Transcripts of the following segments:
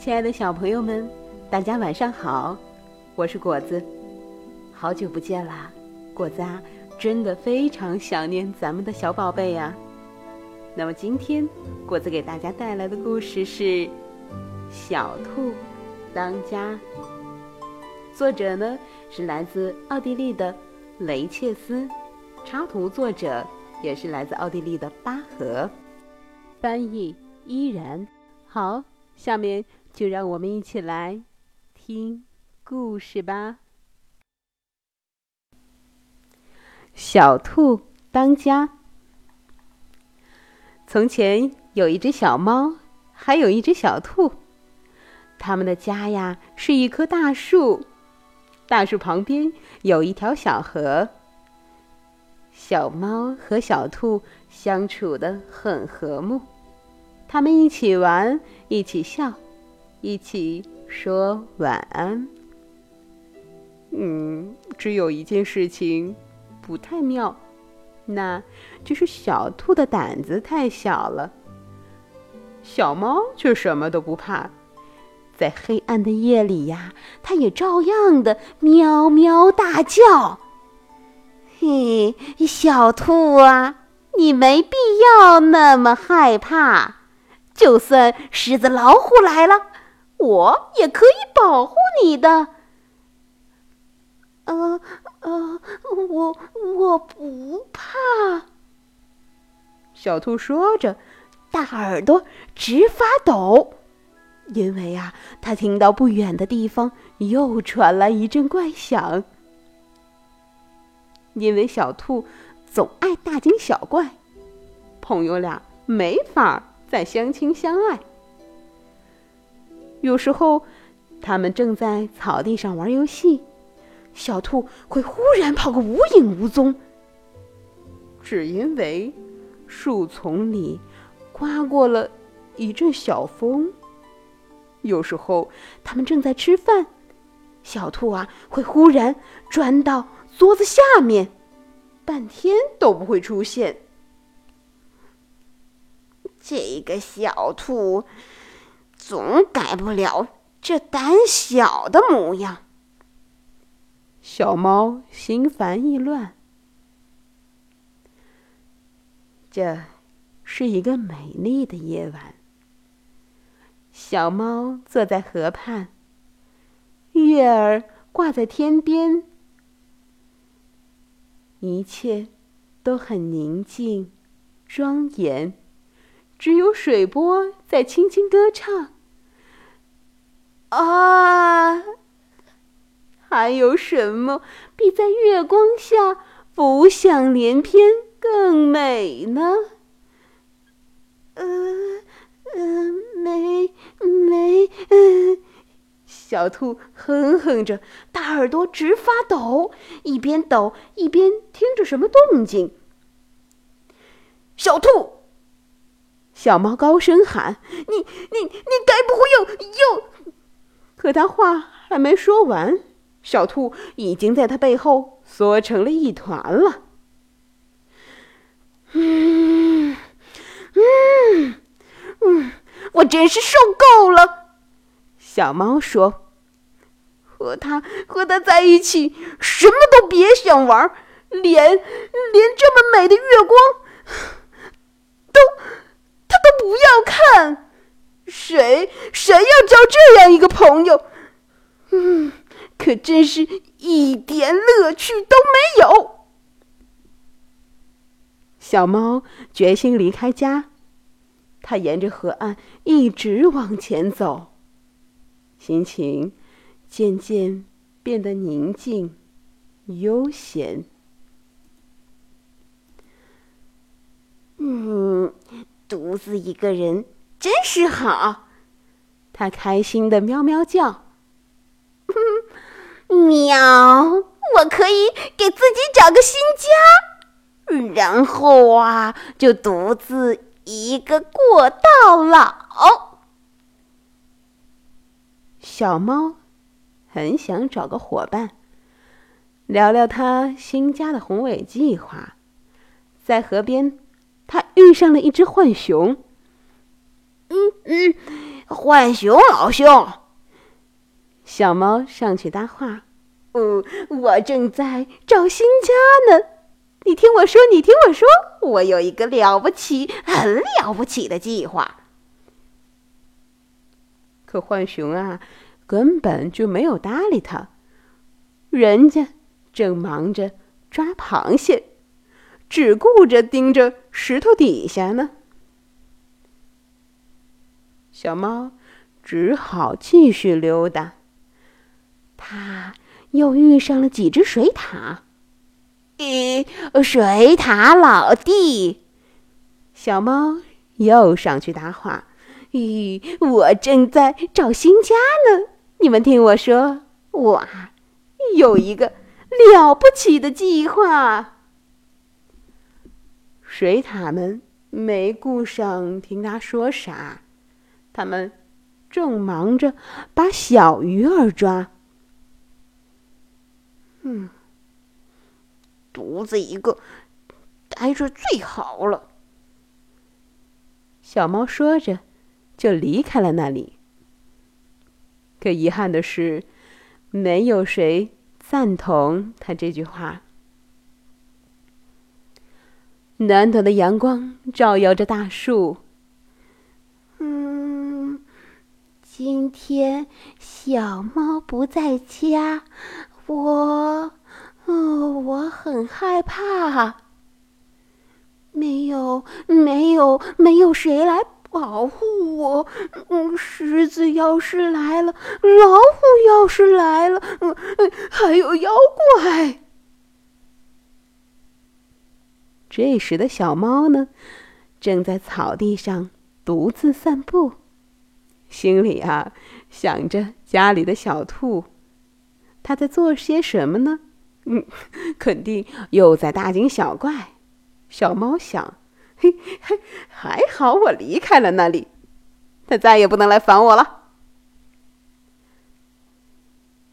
亲爱的小朋友们，大家晚上好，我是果子，好久不见啦！果子啊，真的非常想念咱们的小宝贝呀。那么今天果子给大家带来的故事是《小兔当家》，作者呢是来自奥地利的雷切斯，插图作者也是来自奥地利的巴赫，翻译依然好。下面。就让我们一起来听故事吧。小兔当家。从前有一只小猫，还有一只小兔。他们的家呀是一棵大树，大树旁边有一条小河。小猫和小兔相处的很和睦，他们一起玩，一起笑。一起说晚安。嗯，只有一件事情不太妙，那就是小兔的胆子太小了。小猫却什么都不怕，在黑暗的夜里呀，它也照样的喵喵大叫。嘿，小兔啊，你没必要那么害怕，就算狮子、老虎来了。我也可以保护你的。呃呃，我我不怕。小兔说着，大耳朵直发抖，因为啊，它听到不远的地方又传来一阵怪响。因为小兔总爱大惊小怪，朋友俩没法再相亲相爱。有时候，他们正在草地上玩游戏，小兔会忽然跑个无影无踪，只因为树丛里刮过了一阵小风。有时候，他们正在吃饭，小兔啊会忽然钻到桌子下面，半天都不会出现。这个小兔。总改不了这胆小的模样。小猫心烦意乱。这是一个美丽的夜晚。小猫坐在河畔，月儿挂在天边，一切都很宁静、庄严。只有水波在轻轻歌唱。啊，还有什么比在月光下浮想联翩更美呢？呃，呃，没，没，嗯。小兔哼哼着，大耳朵直发抖，一边抖一边听着什么动静。小兔。小猫高声喊：“你、你、你该不会又又……”可他话还没说完，小兔已经在他背后缩成了一团了。嗯嗯嗯，我真是受够了。小猫说：“和他和他在一起，什么都别想玩，连连这么美的月光都……”他都不要看，谁谁要交这样一个朋友？嗯，可真是一点乐趣都没有。小猫决心离开家，它沿着河岸一直往前走，心情渐渐变得宁静、悠闲。嗯。独自一个人真是好，它开心的喵喵叫。喵，我可以给自己找个新家，然后啊，就独自一个过到老。小猫很想找个伙伴，聊聊它新家的宏伟计划，在河边。它遇上了一只浣熊。嗯嗯，浣熊老兄。小猫上去搭话：“哦，我正在找新家呢。你听我说，你听我说，我有一个了不起、很了不起的计划。”可浣熊啊，根本就没有搭理他，人家正忙着抓螃蟹，只顾着盯着石头底下呢。小猫只好继续溜达。他又遇上了几只水獭。咦，水獭老弟，小猫又上去搭话。咦，我正在找新家呢。你们听我说，我有一个了不起的计划。水獭们没顾上听他说啥，他们正忙着把小鱼儿抓。嗯，独自一个待着最好了。小猫说着，就离开了那里。可遗憾的是，没有谁赞同他这句话。暖暖的阳光照耀着大树。嗯，今天小猫不在家。我，嗯，我很害怕。没有，没有，没有谁来保护我。嗯，狮子要是来了，老虎要是来了，嗯，还有妖怪。这时的小猫呢，正在草地上独自散步，心里啊想着家里的小兔。它在做些什么呢？嗯，肯定又在大惊小怪。小猫想：嘿嘿，还好我离开了那里，它再也不能来烦我了。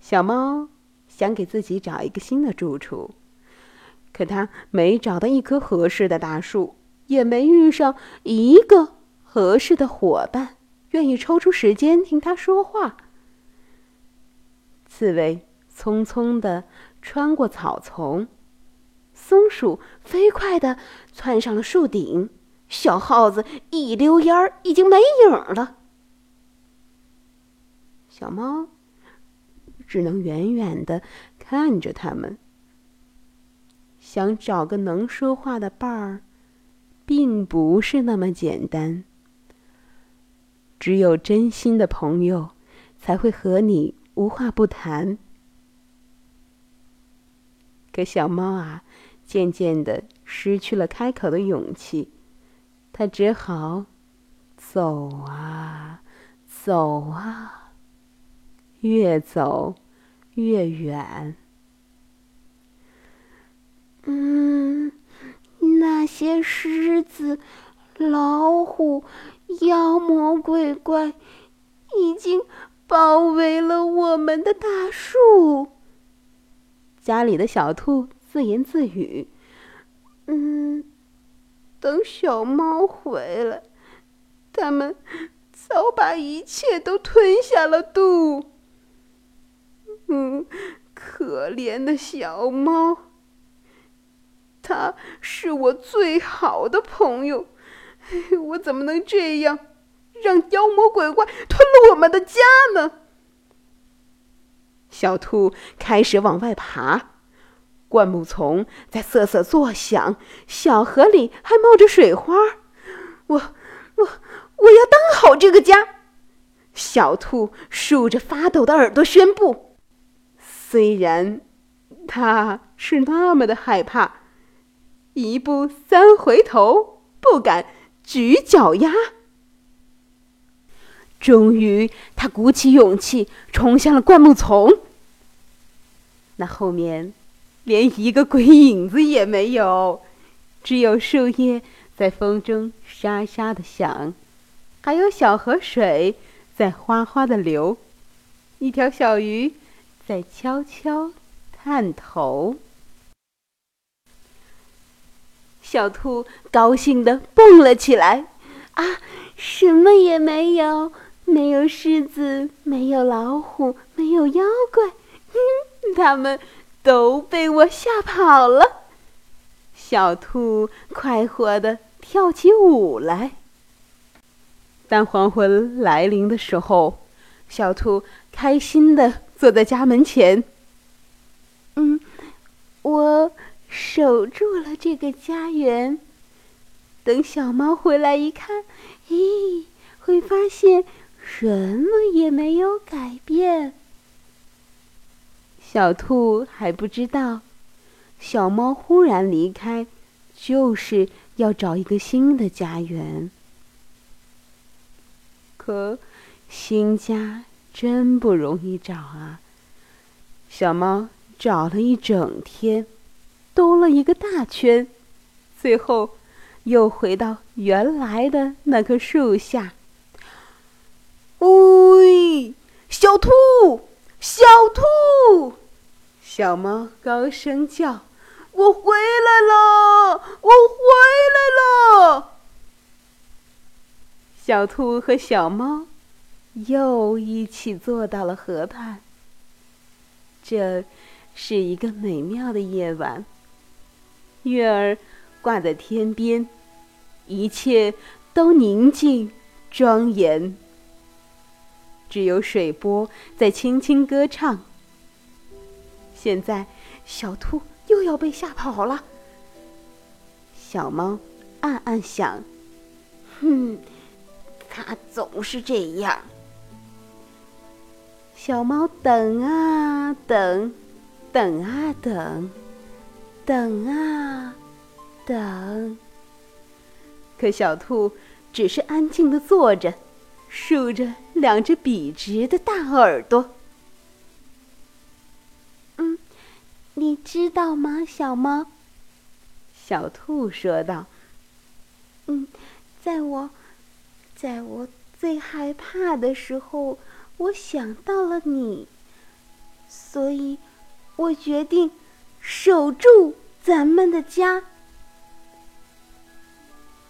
小猫想给自己找一个新的住处，可它没找到一棵合适的大树，也没遇上一个合适的伙伴，愿意抽出时间听他说话。刺猬。匆匆的穿过草丛，松鼠飞快的窜上了树顶，小耗子一溜烟儿已经没影了。小猫只能远远的看着他们。想找个能说话的伴儿，并不是那么简单。只有真心的朋友，才会和你无话不谈。可小猫啊，渐渐的失去了开口的勇气，它只好走啊走啊，越走越远。嗯，那些狮子、老虎、妖魔鬼怪已经包围了我们的大树。家里的小兔自言自语：“嗯，等小猫回来，他们早把一切都吞下了肚。嗯，可怜的小猫，它是我最好的朋友，我怎么能这样让妖魔鬼怪吞了我们的家呢？”小兔开始往外爬，灌木丛在瑟瑟作响，小河里还冒着水花。我，我，我要当好这个家！小兔竖着发抖的耳朵宣布。虽然它是那么的害怕，一步三回头，不敢举脚丫。终于，他鼓起勇气冲向了灌木丛。那后面，连一个鬼影子也没有，只有树叶在风中沙沙的响，还有小河水在哗哗的流，一条小鱼在悄悄探头。小兔高兴的蹦了起来，啊，什么也没有。没有狮子，没有老虎，没有妖怪，他们都被我吓跑了。小兔快活的跳起舞来。当黄昏来临的时候，小兔开心的坐在家门前。嗯，我守住了这个家园。等小猫回来一看，咦，会发现什么也没有改变。小兔还不知道，小猫忽然离开，就是要找一个新的家园。可，新家真不容易找啊！小猫找了一整天，兜了一个大圈，最后又回到原来的那棵树下。喂，小兔，小兔！小猫高声叫：“我回来了，我回来了！”小兔和小猫又一起坐到了河畔。这是一个美妙的夜晚，月儿挂在天边，一切都宁静庄严，只有水波在轻轻歌唱。现在，小兔又要被吓跑了。小猫暗暗想：“哼。”它总是这样。小猫等啊等，等啊等，等啊等。可小兔只是安静的坐着，竖着两只笔直的大耳朵。嗯，你知道吗，小猫？小兔说道。嗯，在我。在我最害怕的时候，我想到了你，所以，我决定守住咱们的家。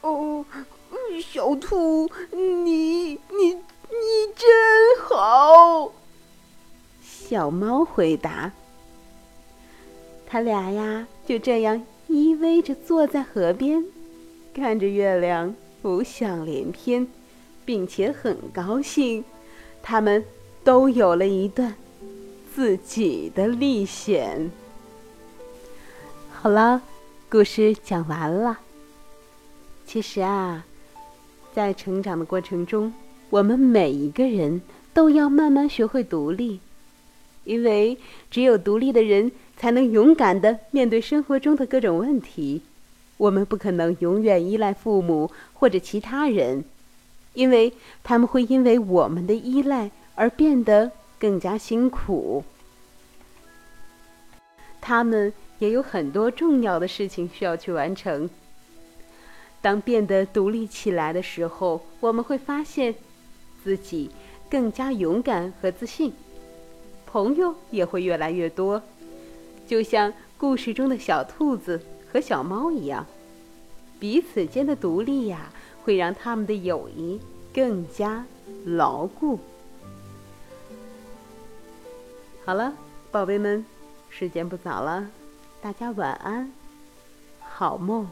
哦，小兔，你你你真好。小猫回答。他俩呀，就这样依偎着坐在河边，看着月亮浮想联翩。并且很高兴，他们都有了一段自己的历险。好了，故事讲完了。其实啊，在成长的过程中，我们每一个人都要慢慢学会独立，因为只有独立的人才能勇敢的面对生活中的各种问题。我们不可能永远依赖父母或者其他人。因为他们会因为我们的依赖而变得更加辛苦，他们也有很多重要的事情需要去完成。当变得独立起来的时候，我们会发现自己更加勇敢和自信，朋友也会越来越多，就像故事中的小兔子和小猫一样，彼此间的独立呀。会让他们的友谊更加牢固。好了，宝贝们，时间不早了，大家晚安，好梦。